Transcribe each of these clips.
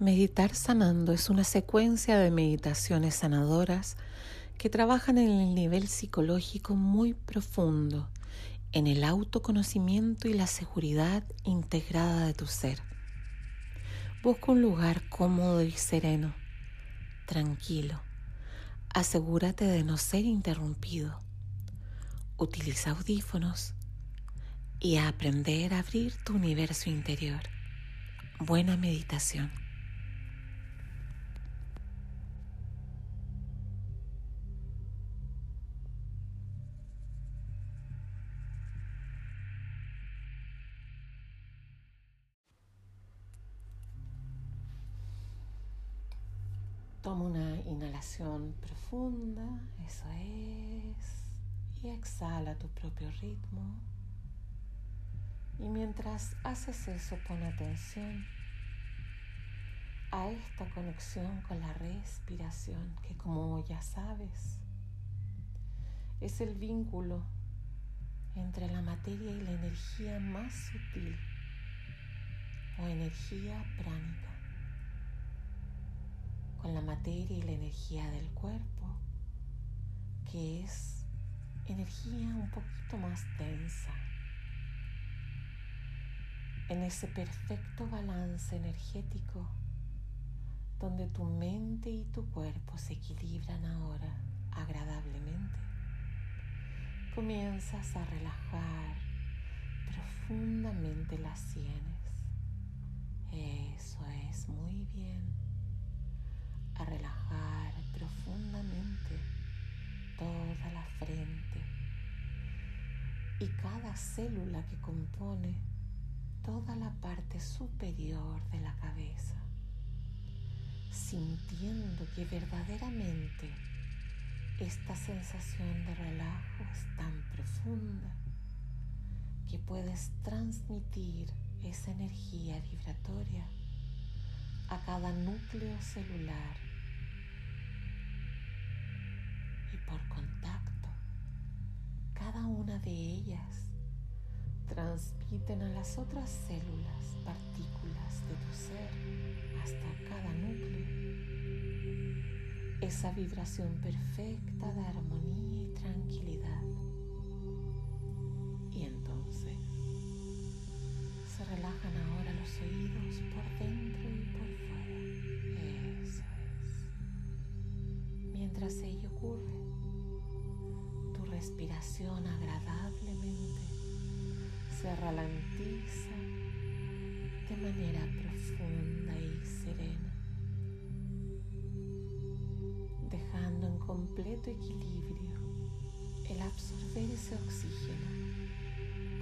Meditar sanando es una secuencia de meditaciones sanadoras que trabajan en el nivel psicológico muy profundo, en el autoconocimiento y la seguridad integrada de tu ser. Busca un lugar cómodo y sereno, tranquilo. Asegúrate de no ser interrumpido. Utiliza audífonos y a aprender a abrir tu universo interior. Buena meditación. Profunda, eso es, y exhala tu propio ritmo. Y mientras haces eso, pon atención a esta conexión con la respiración, que como ya sabes, es el vínculo entre la materia y la energía más sutil o energía pránica con la materia y la energía del cuerpo, que es energía un poquito más densa. En ese perfecto balance energético donde tu mente y tu cuerpo se equilibran ahora agradablemente, comienzas a relajar profundamente las sienes. Eso es muy bien a relajar profundamente toda la frente y cada célula que compone toda la parte superior de la cabeza, sintiendo que verdaderamente esta sensación de relajo es tan profunda que puedes transmitir esa energía vibratoria a cada núcleo celular por contacto, cada una de ellas transmiten a las otras células partículas de tu ser hasta cada núcleo esa vibración perfecta de armonía y tranquilidad. Y entonces se relajan ahora los oídos por dentro y por fuera. Eso es. Mientras ello ocurre, respiración agradablemente. Se ralentiza de manera profunda y serena, dejando en completo equilibrio el absorber ese oxígeno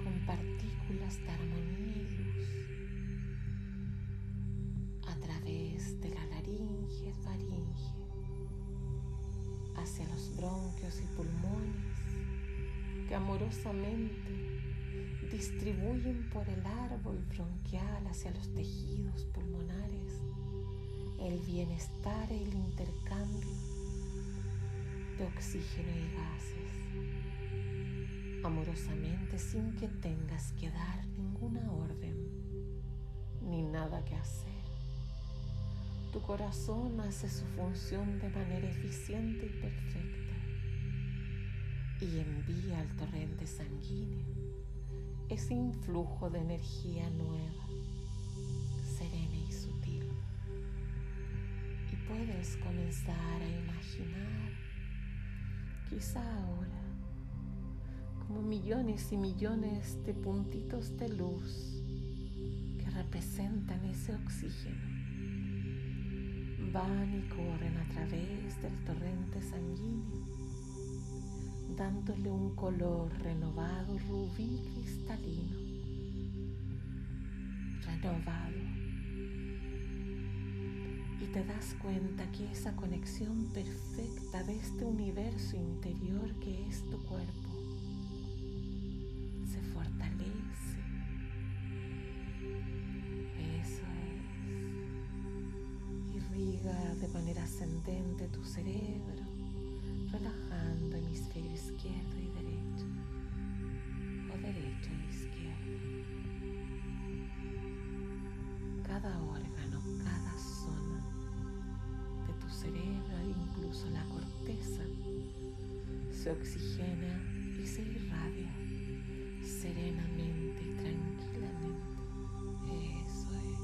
con partículas de armonía y luz a través de la laringe, faringe, hacia los bronquios y pulmones que amorosamente distribuyen por el árbol bronquial hacia los tejidos pulmonares el bienestar y el intercambio de oxígeno y gases, amorosamente sin que tengas que dar ninguna orden ni nada que hacer. Tu corazón hace su función de manera eficiente y perfecta y envía al torrente sanguíneo ese influjo de energía nueva, serena y sutil. Y puedes comenzar a imaginar, quizá ahora, como millones y millones de puntitos de luz que representan ese oxígeno. Van y corren a través del torrente sanguíneo dándole un color renovado, rubí cristalino, renovado. Y te das cuenta que esa conexión perfecta de este universo interior que es tu cuerpo se fortalece. Eso es. Irriga de manera ascendente tu cerebro relajando hemisferio izquierdo y derecho o derecho e izquierdo. Cada órgano, cada zona de tu cerebro, incluso la corteza, se oxigena y se irradia serenamente y tranquilamente. Eso es.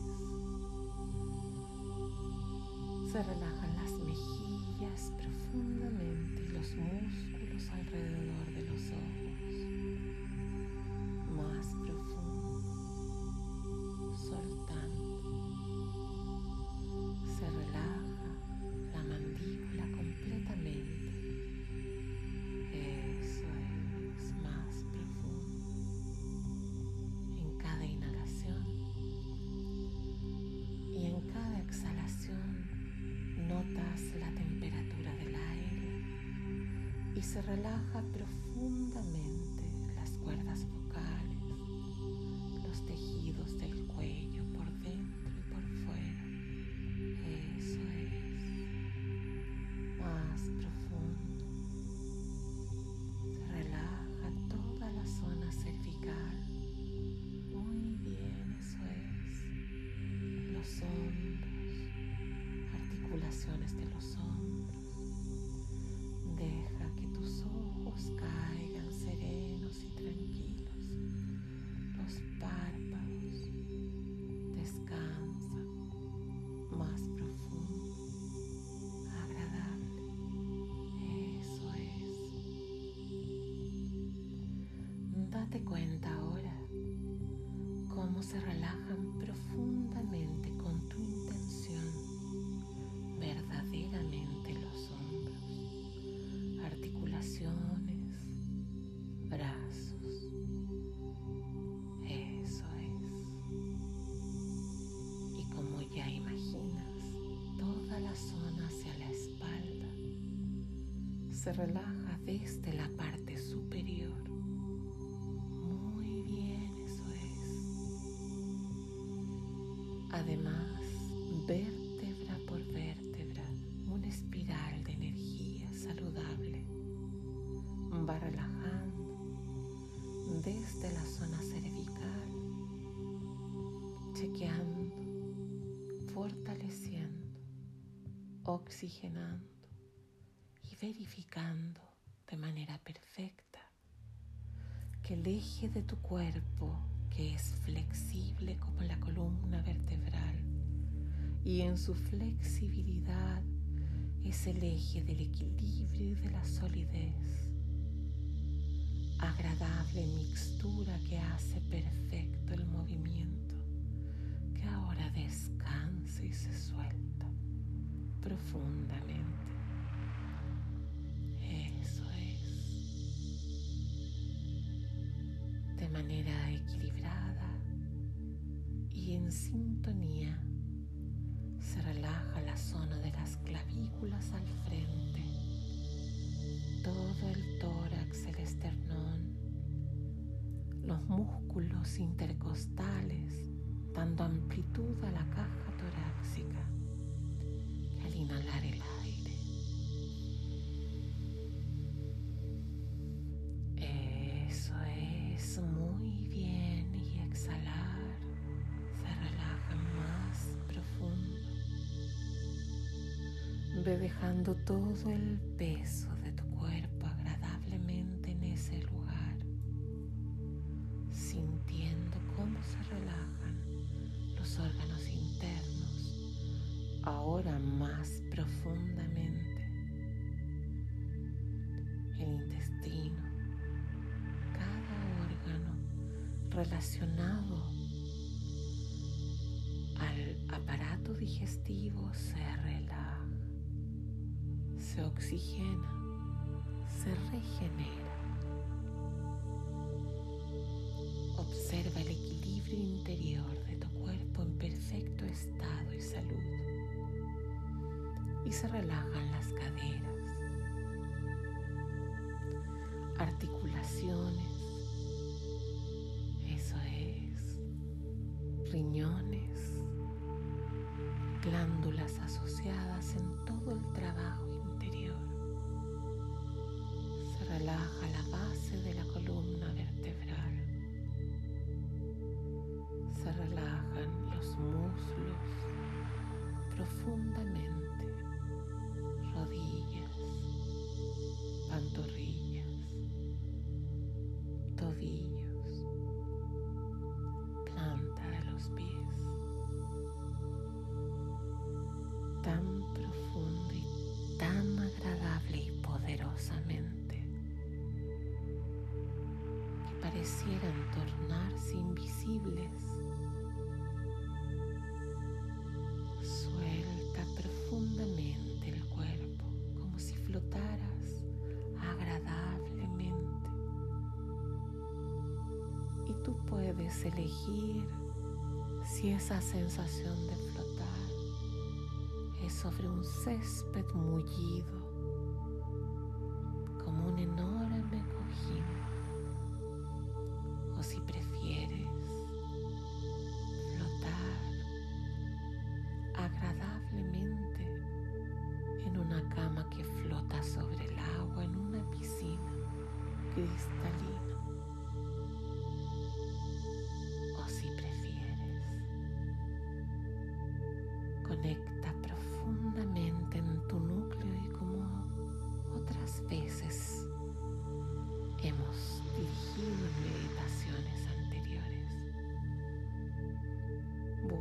Se relaja profundamente los músculos alrededor de los ojos. Más profundo, soltando. Relaja profundamente las cuerdas vocales, los tejidos del cuello por dentro y por fuera. Eso es. Más profundo. Se relaja toda la zona cervical. Muy bien, eso es. Los hombros, articulaciones de los hombros. Caigan serenos y tranquilos. Los párpados se relaja desde la parte superior. Muy bien, eso es. Además, vértebra por vértebra, una espiral de energía saludable va relajando desde la zona cervical, chequeando, fortaleciendo, oxigenando verificando de manera perfecta que el eje de tu cuerpo, que es flexible como la columna vertebral, y en su flexibilidad es el eje del equilibrio y de la solidez, agradable mixtura que hace perfecto el movimiento, que ahora descansa y se suelta profundamente. De manera equilibrada y en sintonía se relaja la zona de las clavículas al frente, todo el tórax, el esternón, los músculos intercostales, dando amplitud a la caja torácica, que al inhalar el aire dejando todo el peso Observa el equilibrio interior de tu cuerpo en perfecto estado y salud. Y se relajan las caderas, articulaciones, eso es, riñones, glándulas asociadas en todo el trabajo interior. Se relaja la base de la relajan los muslos profundamente, rodillas, pantorrillas, tobillos, planta de los pies. Tan profundo y tan agradable y poderosamente que parecieran tornarse invisibles elegir si esa sensación de flotar es sobre un césped mullido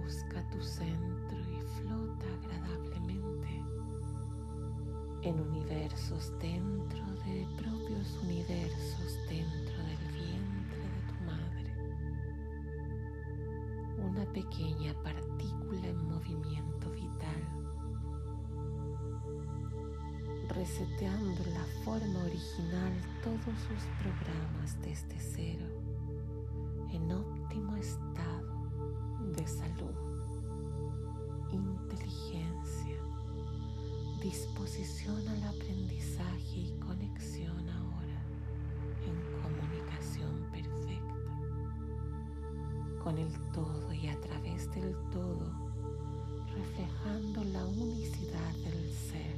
Busca tu centro y flota agradablemente en universos dentro de propios universos dentro del vientre de tu madre. Una pequeña partícula en movimiento vital, reseteando la forma original todos sus programas desde cero, disposición al aprendizaje y conexión ahora en comunicación perfecta con el todo y a través del todo reflejando la unicidad del ser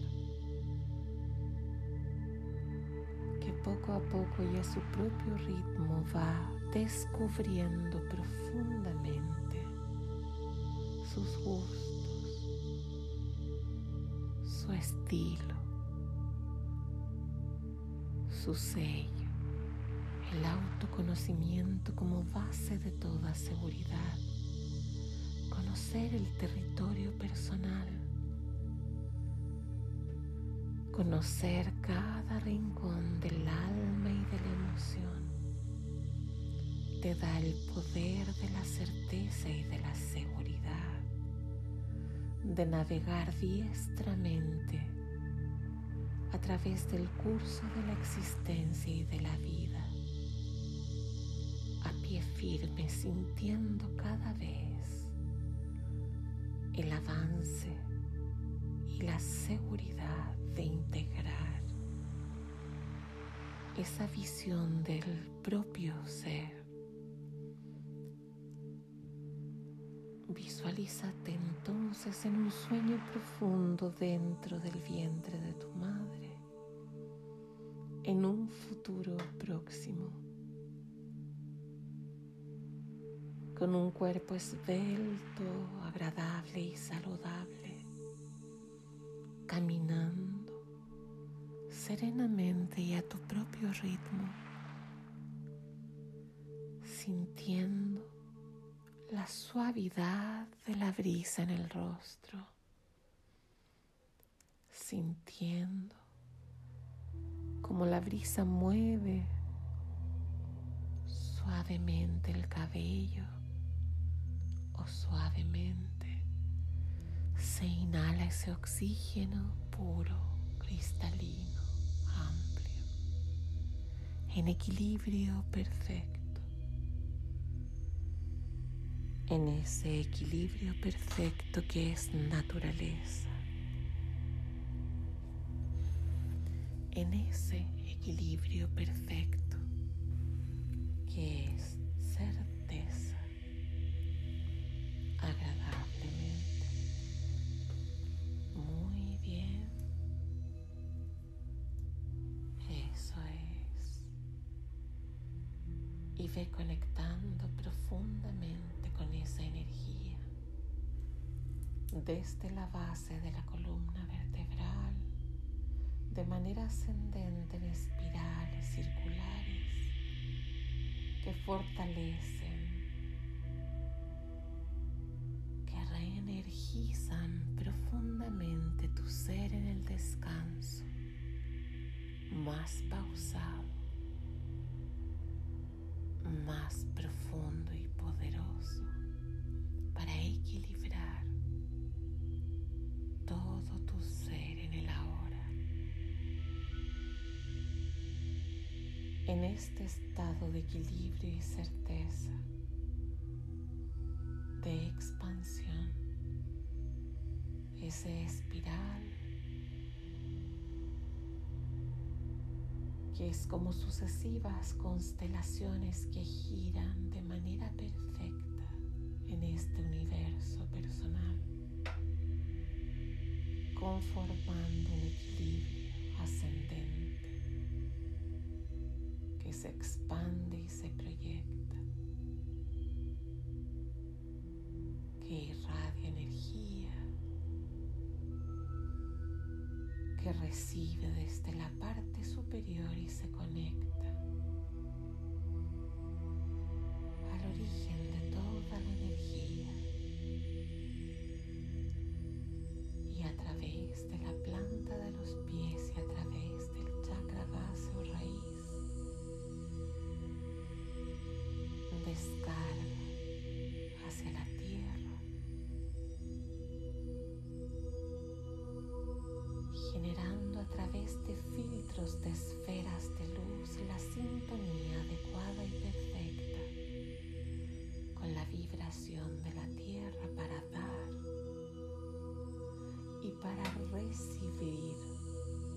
que poco a poco y a su propio ritmo va descubriendo profundamente sus gustos su estilo, su sello, el autoconocimiento como base de toda seguridad, conocer el territorio personal, conocer cada rincón del alma y de la emoción, te da el poder de la certeza y de la seguridad de navegar diestramente a través del curso de la existencia y de la vida, a pie firme sintiendo cada vez el avance y la seguridad de integrar esa visión del propio ser Visualízate entonces en un sueño profundo dentro del vientre de tu madre, en un futuro próximo, con un cuerpo esbelto, agradable y saludable, caminando serenamente y a tu propio ritmo, sintiendo la suavidad de la brisa en el rostro, sintiendo como la brisa mueve suavemente el cabello o suavemente se inhala ese oxígeno puro, cristalino, amplio, en equilibrio perfecto en ese equilibrio perfecto que es naturaleza, en ese equilibrio perfecto que es certeza agradablemente. Muy bien. Eso es. Y ve conectando profundamente esa energía desde la base de la columna vertebral de manera ascendente en espirales circulares que fortalecen, que reenergizan profundamente tu ser en el descanso más pausado, más profundo y poderoso para equilibrar todo tu ser en el ahora. En este estado de equilibrio y certeza, de expansión, ese espiral que es como sucesivas constelaciones que giran de manera perfecta en este universo personal, conformando un equilibrio ascendente que se expande y se proyecta, que irradia energía que recibe desde la parte superior y se conecta generando a través de filtros de esferas de luz la sintonía adecuada y perfecta con la vibración de la tierra para dar y para recibir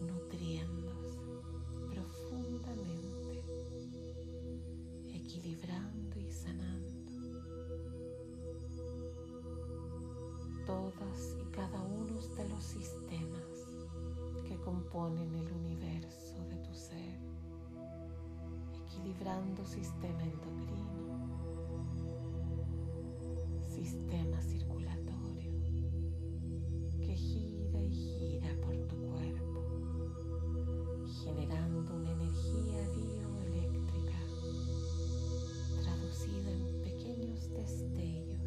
nutriéndose profundamente, equilibrando y sanando todas y cada uno de los sistemas componen el universo de tu ser, equilibrando sistema endocrino, sistema circulatorio, que gira y gira por tu cuerpo, generando una energía bioeléctrica traducida en pequeños destellos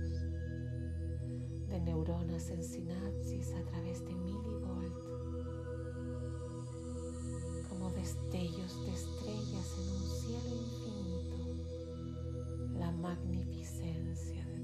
de neuronas en sinapsis a través de milivolt como destellos de estrellas en un cielo infinito, la magnificencia de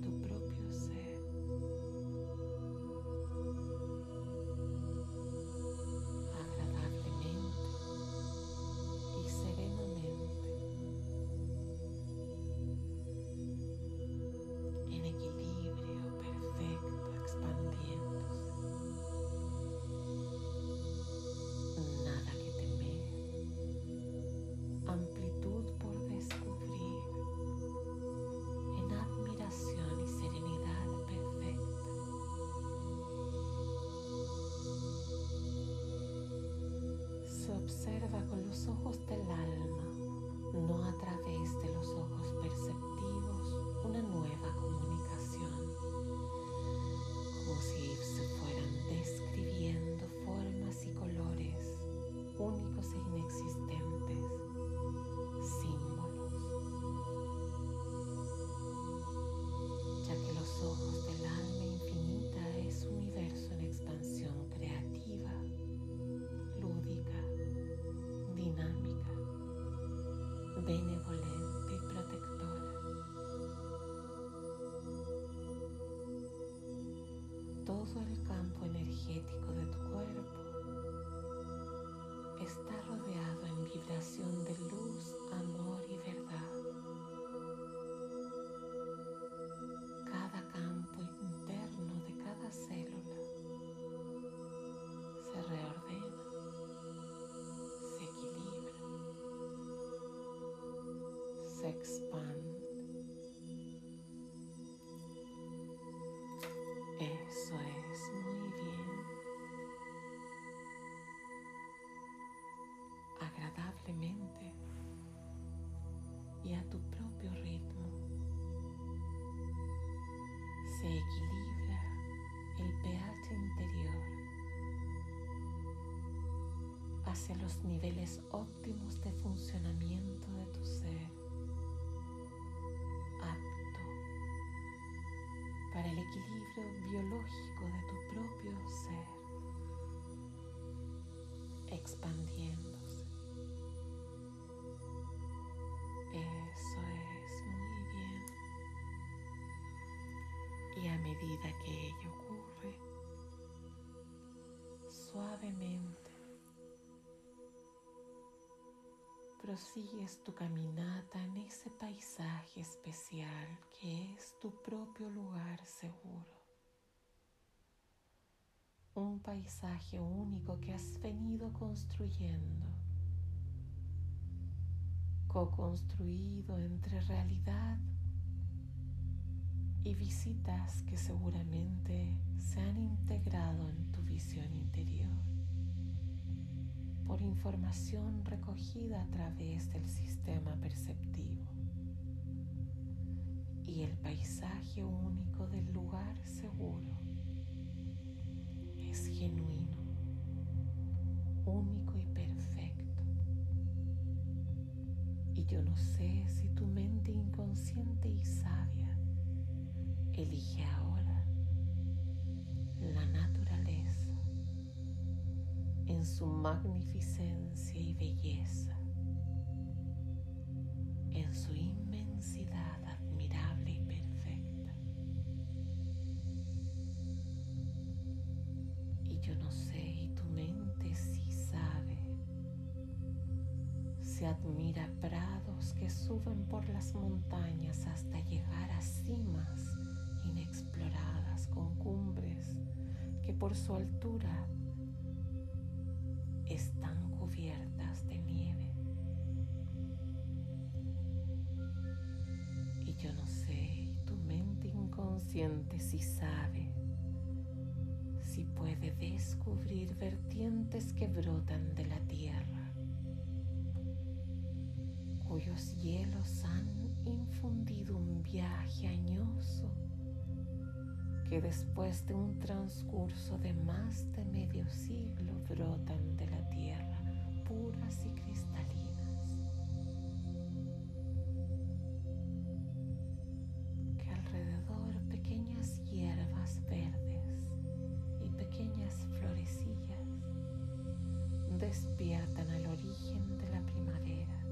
ojos del alma, Todo el campo energético de tu cuerpo está rodeado en vibración de luz, amor y verdad. Cada campo interno de cada célula se reordena, se equilibra, se expande. Y a tu propio ritmo. Se equilibra el pH interior hacia los niveles óptimos de funcionamiento de tu ser, apto para el equilibrio biológico de tu propio ser expandiéndose. A medida que ello ocurre, suavemente. Prosigues tu caminata en ese paisaje especial que es tu propio lugar seguro. Un paisaje único que has venido construyendo, co-construido entre realidad y visitas que seguramente se han integrado en tu visión interior por información recogida a través del sistema perceptivo y el paisaje único del lugar seguro es genuino, único y perfecto. Y yo no sé si tu mente inconsciente y sabia elige ahora la naturaleza en su magnificencia y belleza, en su inmensidad admirable y perfecta. Y yo no sé, y tu mente sí sabe, se admira prados que suben por las montañas por su altura están cubiertas de nieve. Y yo no sé, tu mente inconsciente si sabe, si puede descubrir vertientes que brotan de la tierra, cuyos hielos han infundido un viaje añoso que después de un transcurso de más de medio siglo brotan de la tierra puras y cristalinas, que alrededor pequeñas hierbas verdes y pequeñas florecillas despiertan al origen de la primavera.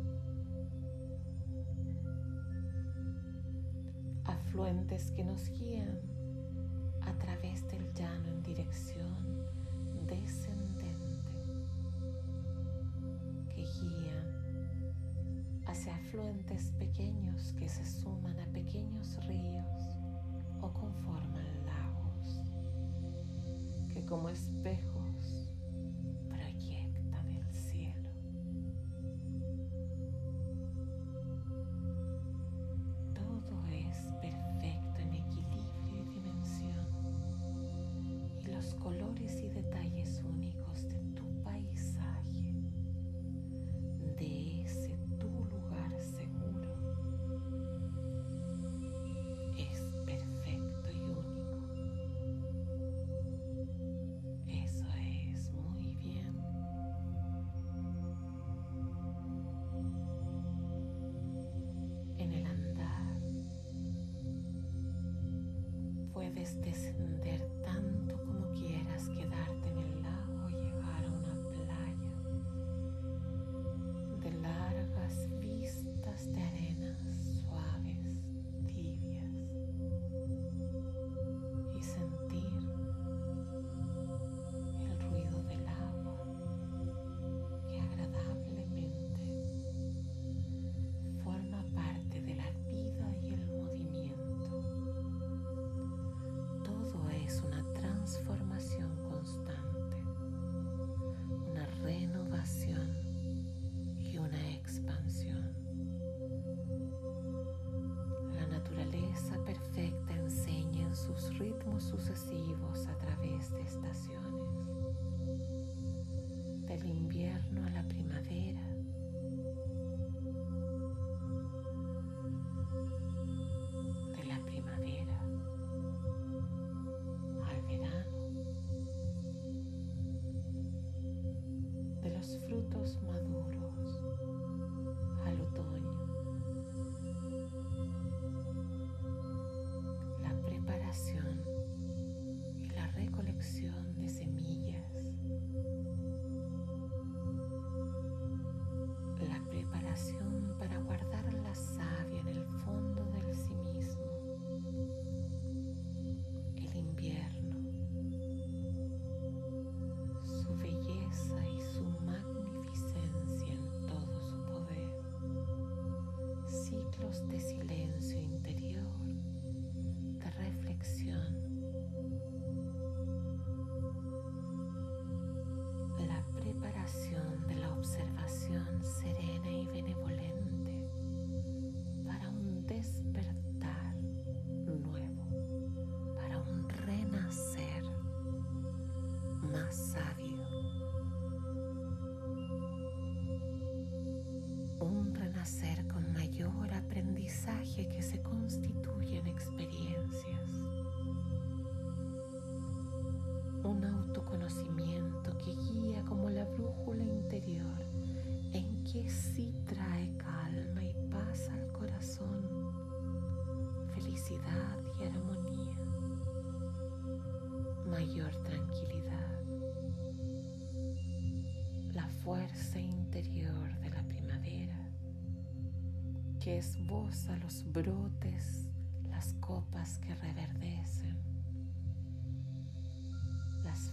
Afluentes que nos guían afluentes pequeños que se suman a pequeños ríos o conforman lagos que como espejos descender sucesivos a través de estaciones, del invierno a la primavera, de la primavera al verano, de los frutos maduros autoconocimiento que guía como la brújula interior en que sí trae calma y paz al corazón, felicidad y armonía, mayor tranquilidad, la fuerza interior de la primavera que esboza los brotes, las copas que reverdecen,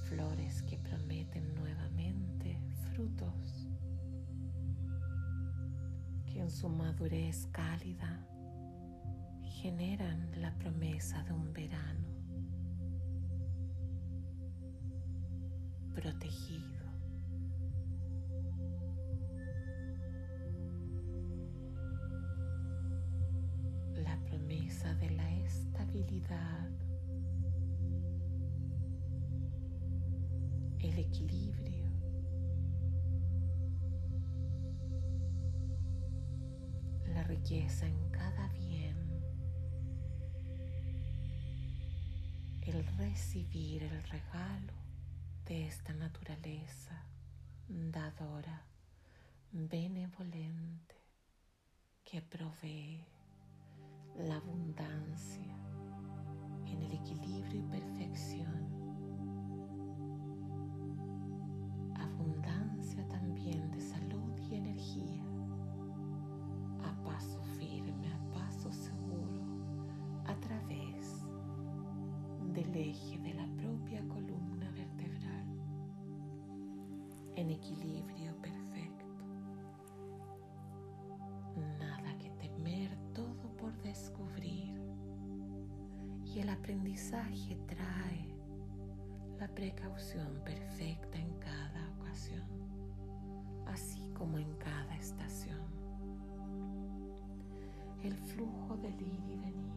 flores que prometen nuevamente frutos que en su madurez cálida generan la promesa de un verano protegido. La promesa de la estabilidad, equilibrio. Riqueza en cada bien, el recibir el regalo de esta naturaleza dadora, benevolente, que provee la abundancia en el equilibrio y perfección eje de la propia columna vertebral en equilibrio perfecto. Nada que temer, todo por descubrir. Y el aprendizaje trae precaución perfecta en cada ocasión, así como en cada estación. El flujo del ir y venir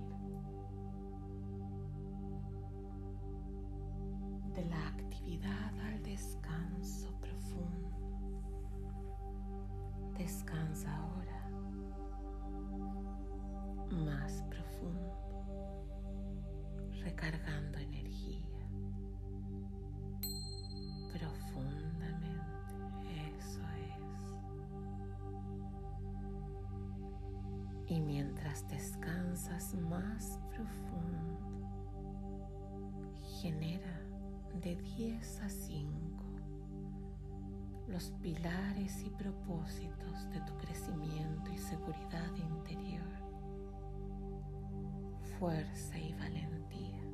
de la actividad al descanso profundo. Descansa ahora más profundo, recargando descansas más profundo, genera de 10 a 5 los pilares y propósitos de tu crecimiento y seguridad interior, fuerza y valentía.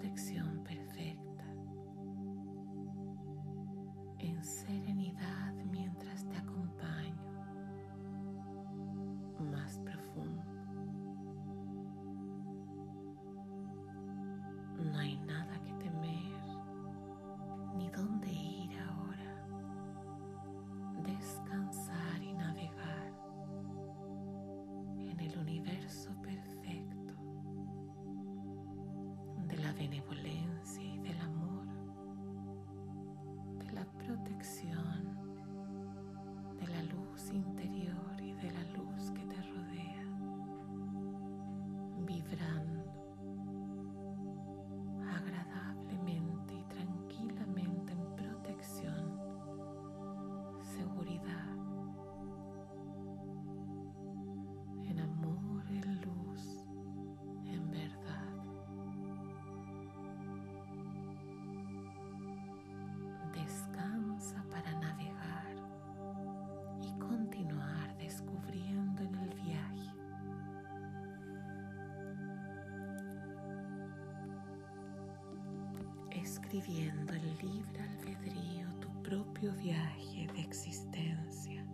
protección perfecta en serenidad. escribiendo el libre albedrío tu propio viaje de existencia.